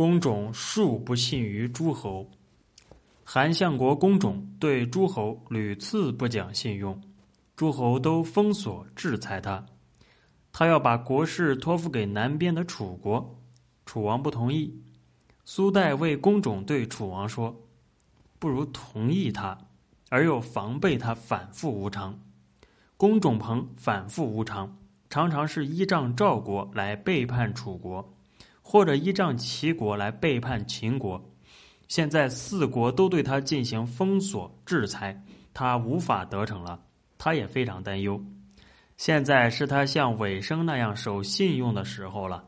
公种数不信于诸侯。韩相国公种对诸侯屡次不讲信用，诸侯都封锁制裁他。他要把国事托付给南边的楚国，楚王不同意。苏代为公种对楚王说：“不如同意他，而又防备他反复无常。公种鹏反复无常，常常是依仗赵国来背叛楚国，或者依仗齐国来背叛秦国。现在四国都对他进行封锁制裁，他无法得逞了，他也非常担忧。”现在是他像尾生那样守信用的时候了。